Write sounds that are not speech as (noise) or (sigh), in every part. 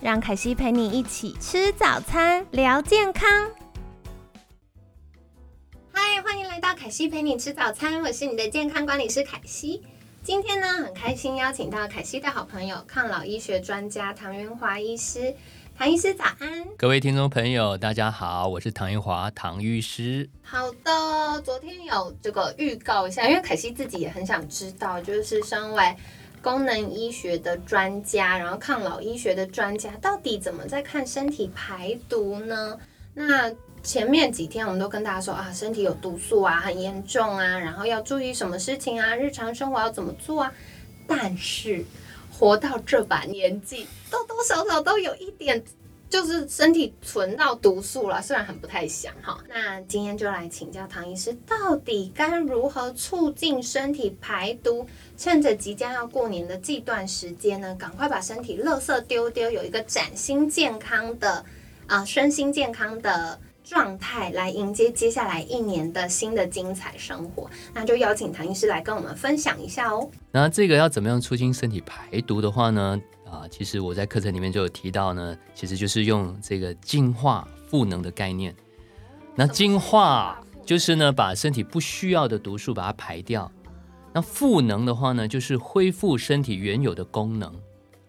让凯西陪你一起吃早餐，聊健康。嗨，欢迎来到凯西陪你吃早餐，我是你的健康管理师凯西。今天呢，很开心邀请到凯西的好朋友，抗老医学专家唐元华医师。唐医师早安，各位听众朋友，大家好，我是唐元华，唐医师。好的，昨天有这个预告一下，因为凯西自己也很想知道，就是身为功能医学的专家，然后抗老医学的专家，到底怎么在看身体排毒呢？那前面几天我们都跟大家说啊，身体有毒素啊，很严重啊，然后要注意什么事情啊，日常生活要怎么做啊，但是。活到这把年纪，多多少少都有一点，就是身体存到毒素了，虽然很不太想哈。那今天就来请教唐医师，到底该如何促进身体排毒？趁着即将要过年的这段时间呢，赶快把身体垃圾丢丢，有一个崭新健康的啊，身心健康的。状态来迎接接下来一年的新的精彩生活，那就邀请唐医师来跟我们分享一下哦。那这个要怎么样促进身体排毒的话呢？啊，其实我在课程里面就有提到呢，其实就是用这个净化赋能的概念。那净化就是呢，把身体不需要的毒素把它排掉。那赋能的话呢，就是恢复身体原有的功能。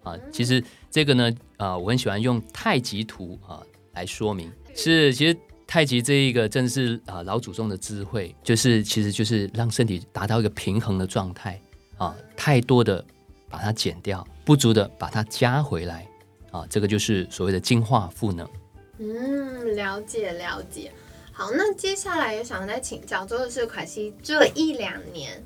啊，其实这个呢，啊，我很喜欢用太极图啊来说明。是，其实。太极这一个真的是啊老祖宗的智慧，就是其实就是让身体达到一个平衡的状态啊，太多的把它减掉，不足的把它加回来啊，这个就是所谓的进化赋能。嗯，了解了解。好，那接下来也想再请教，就是凯西这一两年。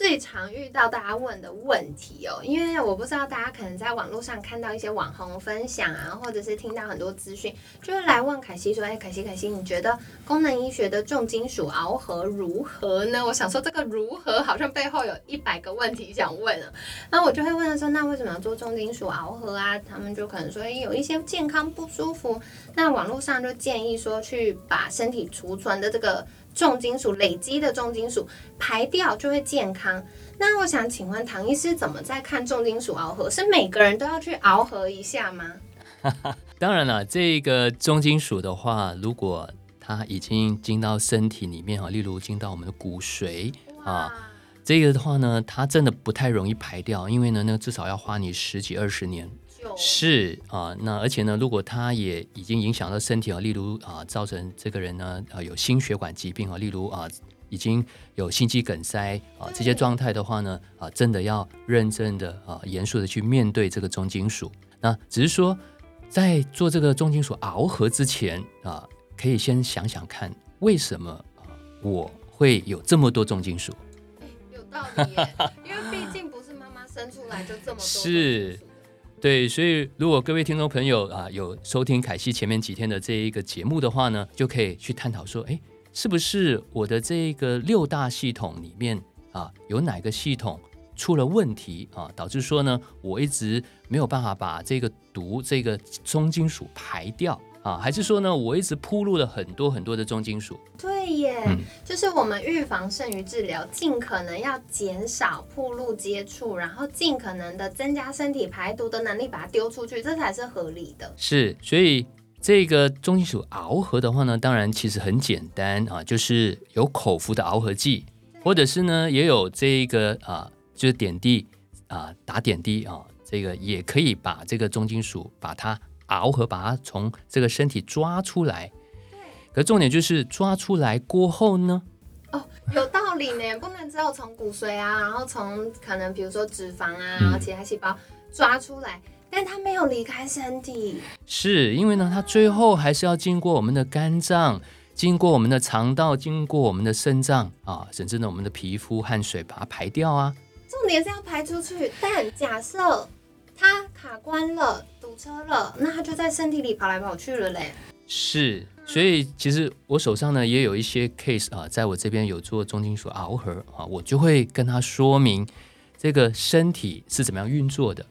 最常遇到大家问的问题哦，因为我不知道大家可能在网络上看到一些网红分享啊，或者是听到很多资讯，就是来问凯西说：“哎，凯西，凯西，你觉得功能医学的重金属螯合如何呢？”我想说这个如何好像背后有一百个问题想问啊，那我就会问他说：“那为什么要做重金属螯合啊？”他们就可能说有一些健康不舒服，那网络上就建议说去把身体储存的这个。重金属累积的重金属排掉就会健康。那我想请问唐医师怎么在看重金属螯合？是每个人都要去螯合一下吗？(laughs) 当然了，这个重金属的话，如果它已经进到身体里面啊，例如进到我们的骨髓啊，这个的话呢，它真的不太容易排掉，因为呢，那至少要花你十几二十年。是啊，那而且呢，如果他也已经影响到身体啊，例如啊，造成这个人呢啊有心血管疾病啊，例如啊已经有心肌梗塞啊这些状态的话呢啊，真的要认真的啊严肃的去面对这个重金属。那只是说在做这个重金属螯合之前啊，可以先想想看，为什么啊我会有这么多重金属？有道理，因为毕竟不是妈妈生出来就这么多。是。对，所以如果各位听众朋友啊有收听凯西前面几天的这一个节目的话呢，就可以去探讨说，哎，是不是我的这个六大系统里面啊有哪个系统出了问题啊，导致说呢我一直没有办法把这个毒这个重金属排掉。啊，还是说呢，我一直铺路了很多很多的重金属。对耶，就是我们预防胜于治疗，尽可能要减少铺路接触，然后尽可能的增加身体排毒的能力，把它丢出去，这才是合理的。是，所以这个重金属螯合的话呢，当然其实很简单啊，就是有口服的螯合剂，或者是呢也有这个啊，就是点滴啊，打点滴啊，这个也可以把这个重金属把它。熬合把它从这个身体抓出来，可重点就是抓出来过后呢？哦，有道理呢，(laughs) 不能只有从骨髓啊，然后从可能比如说脂肪啊，然后其他细胞抓出来，但它没有离开身体。是因为呢，它最后还是要经过我们的肝脏，经过我们的肠道，经过我们的肾脏啊，甚至呢我们的皮肤、汗水把它排掉啊。重点是要排出去，但假设。它卡关了，堵车了，那他就在身体里跑来跑去了嘞。是，所以其实我手上呢也有一些 case 啊，在我这边有做重金属螯合啊，我就会跟他说明这个身体是怎么样运作的，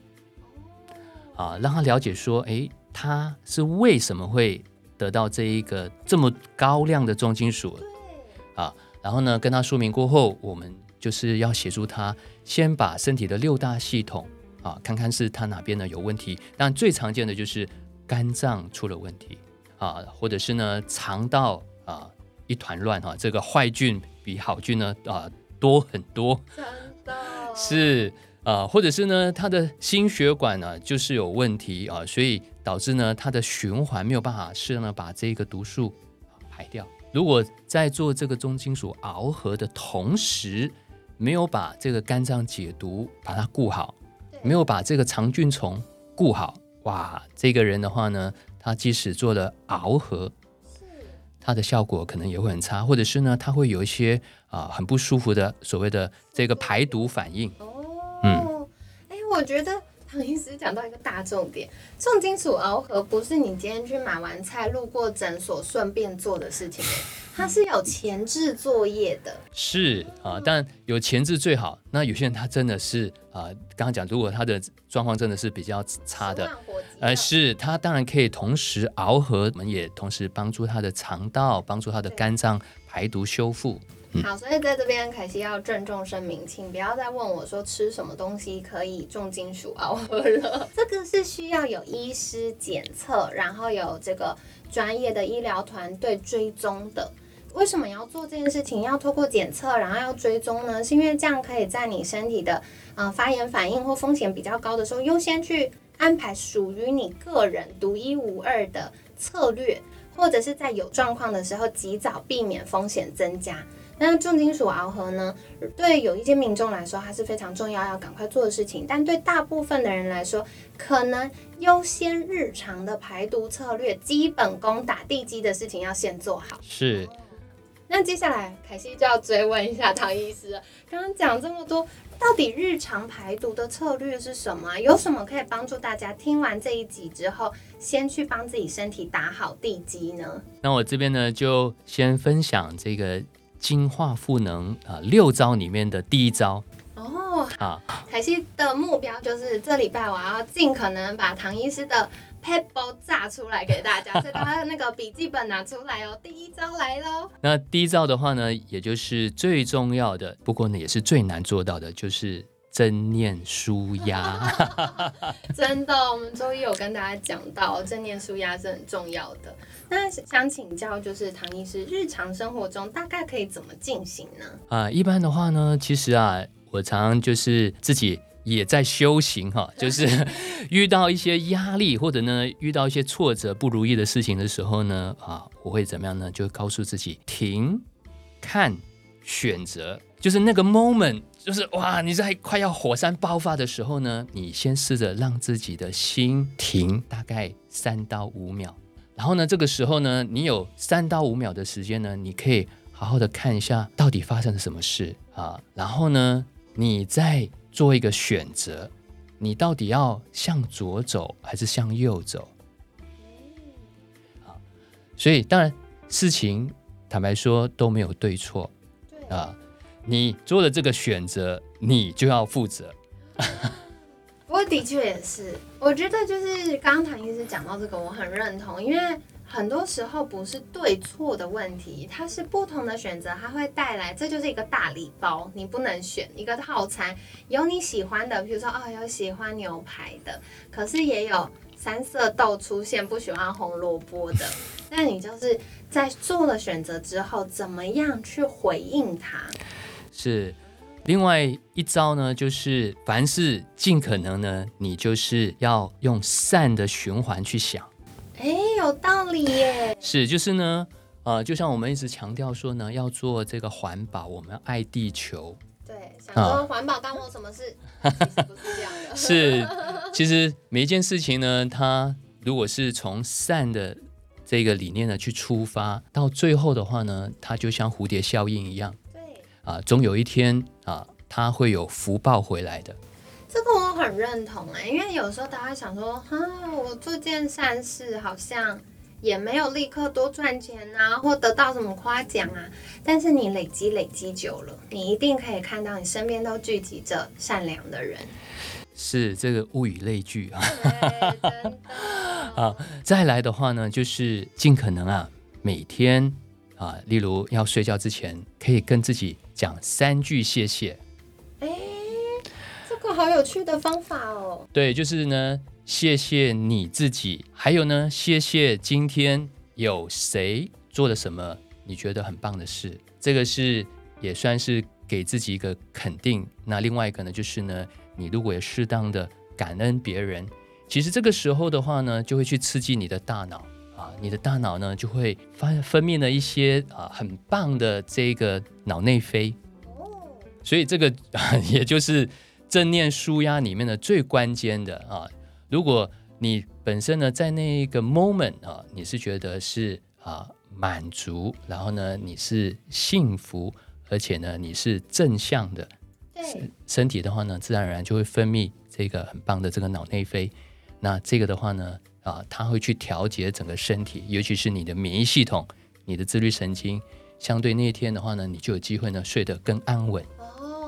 啊，让他了解说，诶，他是为什么会得到这一个这么高量的重金属啊，然后呢跟他说明过后，我们就是要协助他先把身体的六大系统啊，看看是他哪边呢有问题，但最常见的就是肝脏出了问题。啊，或者是呢，肠道啊一团乱哈，这个坏菌比好菌呢啊多很多，是啊，或者是呢，他的心血管呢就是有问题啊，所以导致呢他的循环没有办法适当的把这个毒素排掉。如果在做这个重金属螯合的同时，没有把这个肝脏解毒把它顾好，没有把这个肠菌虫顾好，哇，这个人的话呢。他即使做了螯合，他的效果可能也会很差，或者是呢，他会有一些啊很不舒服的所谓的这个排毒反应。哦，嗯，哎，我觉得唐医师讲到一个大重点，重金属螯合不是你今天去买完菜路过诊所顺便做的事情。它是有前置作业的，是啊，但有前置最好。那有些人他真的是啊，刚刚讲，如果他的状况真的是比较差的，呃，是他当然可以同时螯合，我们也同时帮助他的肠道，帮助他的肝脏排毒修复。好，所以在这边凯西要郑重声明，请不要再问我说吃什么东西可以重金属熬合了，(laughs) 这个是需要有医师检测，然后有这个专业的医疗团队追踪的。为什么要做这件事情？要透过检测，然后要追踪呢？是因为这样可以在你身体的呃发炎反应或风险比较高的时候，优先去安排属于你个人独一无二的策略，或者是在有状况的时候及早避免风险增加。那重金属螯合呢？对有一些民众来说，它是非常重要要赶快做的事情，但对大部分的人来说，可能优先日常的排毒策略、基本功、打地基的事情要先做好。是。那接下来凯西就要追问一下唐医师，刚刚讲这么多，到底日常排毒的策略是什么？有什么可以帮助大家听完这一集之后，先去帮自己身体打好地基呢？那我这边呢，就先分享这个精化赋能啊六招里面的第一招。哦，好，凯西的目标就是这礼拜我要尽可能把唐医师的。Pebble 炸出来给大家，(laughs) 所以大家那个笔记本拿出来哦。第一招来喽。那第一招的话呢，也就是最重要的，不过呢也是最难做到的，就是正念舒压。(laughs) 真的，我们周一有跟大家讲到，正念舒压是很重要的。那想请教，就是唐医师，日常生活中大概可以怎么进行呢？啊，一般的话呢，其实啊，我常就是自己。也在修行哈，(laughs) 就是 (laughs) 遇到一些压力或者呢遇到一些挫折不如意的事情的时候呢，啊，我会怎么样呢？就告诉自己停、看、选择，就是那个 moment，就是哇，你在快要火山爆发的时候呢，你先试着让自己的心停大概三到五秒，然后呢，这个时候呢，你有三到五秒的时间呢，你可以好好的看一下到底发生了什么事啊，然后呢，你在。做一个选择，你到底要向左走还是向右走？好，所以当然事情坦白说都没有对错，啊，你做的这个选择，你就要负责。(laughs) 不过的确也是，我觉得就是刚刚唐医师讲到这个，我很认同，因为。很多时候不是对错的问题，它是不同的选择，它会带来，这就是一个大礼包，你不能选一个套餐，有你喜欢的，比如说哦，有喜欢牛排的，可是也有三色豆出现，不喜欢红萝卜的，那你就是在做了选择之后，怎么样去回应它？是另外一招呢，就是凡事尽可能呢，你就是要用善的循环去想。哎，有道理耶！是，就是呢，呃，就像我们一直强调说呢，要做这个环保，我们要爱地球。对，想说环保干我什么事？(laughs) 其实不是这样的。是，其实每一件事情呢，它如果是从善的这个理念呢去出发，到最后的话呢，它就像蝴蝶效应一样。对。啊，总有一天啊，它会有福报回来的。这个我很认同哎，因为有时候大家想说，啊，我做件善事好像也没有立刻多赚钱啊，或得到什么夸奖啊。但是你累积累积久了，你一定可以看到你身边都聚集着善良的人。是这个物以类聚啊。啊，(laughs) 再来的话呢，就是尽可能啊，每天啊，例如要睡觉之前，可以跟自己讲三句谢谢。好有趣的方法哦！对，就是呢，谢谢你自己，还有呢，谢谢今天有谁做了什么你觉得很棒的事，这个是也算是给自己一个肯定。那另外一个呢，就是呢，你如果有适当的感恩别人，其实这个时候的话呢，就会去刺激你的大脑啊，你的大脑呢就会发分泌了一些啊很棒的这个脑内啡哦，所以这个 (laughs) 也就是。正念舒压里面的最关键的啊，如果你本身呢在那一个 moment 啊，你是觉得是啊满足，然后呢你是幸福，而且呢你是正向的，对身体的话呢，自然而然就会分泌这个很棒的这个脑内啡。那这个的话呢啊，它会去调节整个身体，尤其是你的免疫系统、你的自律神经，相对那一天的话呢，你就有机会呢睡得更安稳。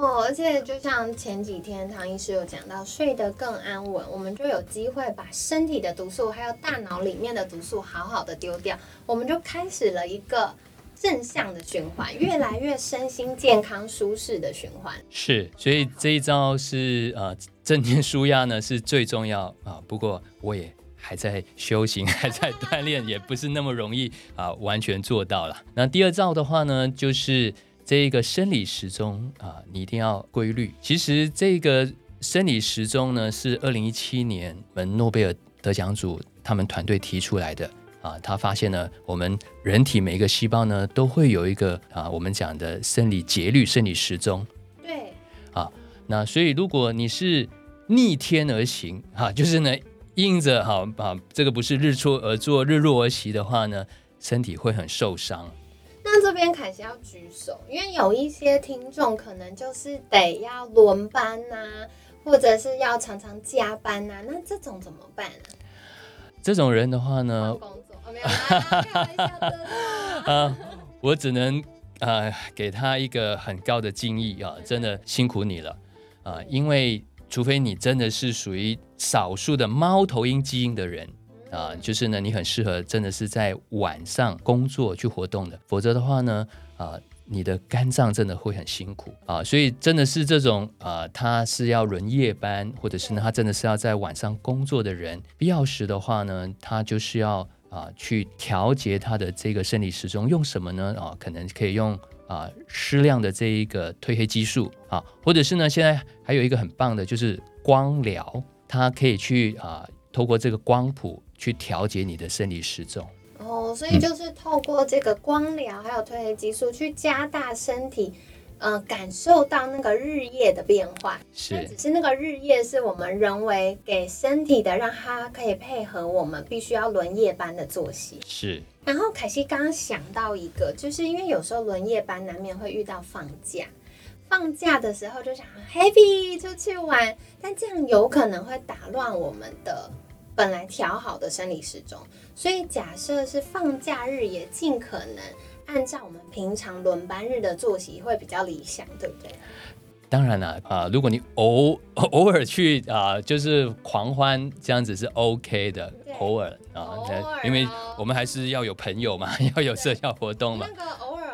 哦，而且就像前几天唐医师有讲到，睡得更安稳，我们就有机会把身体的毒素还有大脑里面的毒素好好的丢掉，我们就开始了一个正向的循环，越来越身心健康舒适的循环。是，所以这一招是呃正念舒压呢是最重要啊。不过我也还在修行，还在锻炼，也不是那么容易啊完全做到了。那第二招的话呢，就是。这一个生理时钟啊，你一定要规律。其实这个生理时钟呢，是二零一七年我们诺贝尔得奖组他们团队提出来的啊。他发现呢，我们人体每一个细胞呢，都会有一个啊，我们讲的生理节律、生理时钟。对。啊，那所以如果你是逆天而行哈，就是呢，硬着哈啊，这个不是日出而作、日落而息的话呢，身体会很受伤。那这边凯西要举手，因为有一些听众可能就是得要轮班呐，或者是要常常加班呐，那这种怎么办呢？这种人的话呢，工作没有啊，(laughs) 我只能啊给他一个很高的敬意啊，真的辛苦你了啊，因为除非你真的是属于少数的猫头鹰基因的人。啊，就是呢，你很适合真的是在晚上工作去活动的，否则的话呢，啊，你的肝脏真的会很辛苦啊。所以真的是这种啊，他是要轮夜班，或者是呢，他真的是要在晚上工作的人，必要时的话呢，他就是要啊去调节他的这个生理时钟，用什么呢？啊，可能可以用啊适量的这一个褪黑激素啊，或者是呢，现在还有一个很棒的就是光疗，它可以去啊透过这个光谱。去调节你的生理时钟哦，所以就是透过这个光疗还有褪黑激素去加大身体，呃，感受到那个日夜的变化。是，只是那个日夜是我们人为给身体的，让它可以配合我们必须要轮夜班的作息。是。然后凯西刚刚想到一个，就是因为有时候轮夜班难免会遇到放假，放假的时候就想 happy 出去玩，但这样有可能会打乱我们的。本来调好的生理时钟，所以假设是放假日，也尽可能按照我们平常轮班日的作息会比较理想，对不对？当然了啊，如果你偶偶尔去啊，就是狂欢这样子是 OK 的，偶尔啊，因为我们还是要有朋友嘛，(laughs) 要有社交活动嘛。那个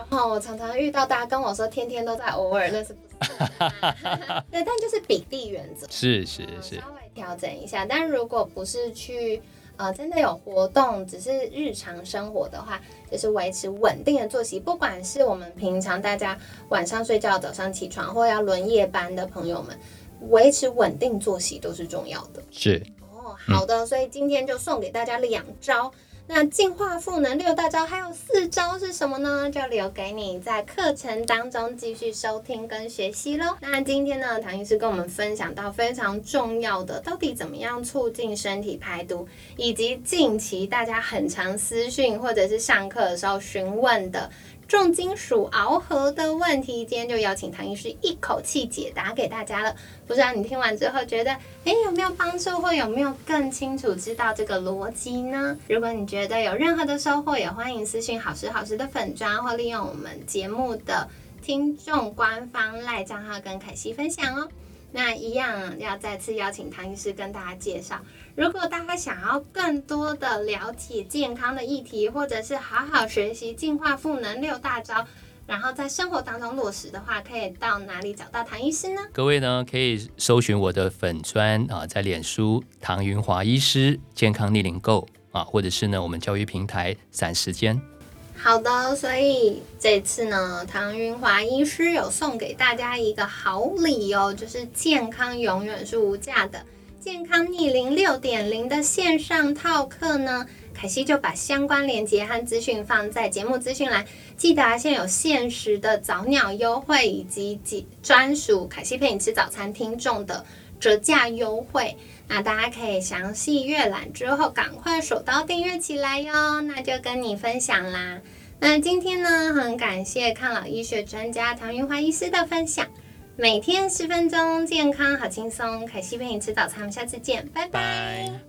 偶尔哈，我常常遇到大家跟我说天天都在偶尔，那是不是？(laughs) 对，但就是比例原则，是是是。稍微调整一下，但如果不是去呃真的有活动，只是日常生活的话，就是维持稳定的作息。不管是我们平常大家晚上睡觉、早上起床，或要轮夜班的朋友们，维持稳定作息都是重要的。是哦，好的，所以今天就送给大家两招。那进化赋能六大招还有四招是什么呢？就留给你在课程当中继续收听跟学习喽。那今天呢，唐医师跟我们分享到非常重要的，到底怎么样促进身体排毒，以及近期大家很常私讯或者是上课的时候询问的重金属螯合的问题，今天就邀请唐医师一口气解答给大家了。不知道你听完之后觉得，诶有没有帮助，或有没有更清楚知道这个逻辑呢？如果你觉得有任何的收获，也欢迎私信好时好时的粉砖，或利用我们节目的听众官方赖账号跟凯西分享哦。那一样要再次邀请唐医师跟大家介绍。如果大家想要更多的了解健康的议题，或者是好好学习进化赋能六大招，然后在生活当中落实的话，可以到哪里找到唐医师呢？各位呢可以搜寻我的粉砖啊，在脸书唐云华医师健康逆龄购啊，或者是呢我们教育平台散时间。好的，所以这次呢，唐云华医师有送给大家一个好礼哦，就是健康永远是无价的健康逆龄六点零的线上套课呢。凯西就把相关链接和资讯放在节目资讯栏，记得啊，现在有限时的早鸟优惠，以及几专属凯西陪你吃早餐听众的折价优惠。那大家可以详细阅览之后，赶快手刀订阅起来哟。那就跟你分享啦。那今天呢，很感谢抗老医学专家唐云华医师的分享。每天十分钟，健康好轻松。凯西陪你吃早餐，我们下次见，拜拜。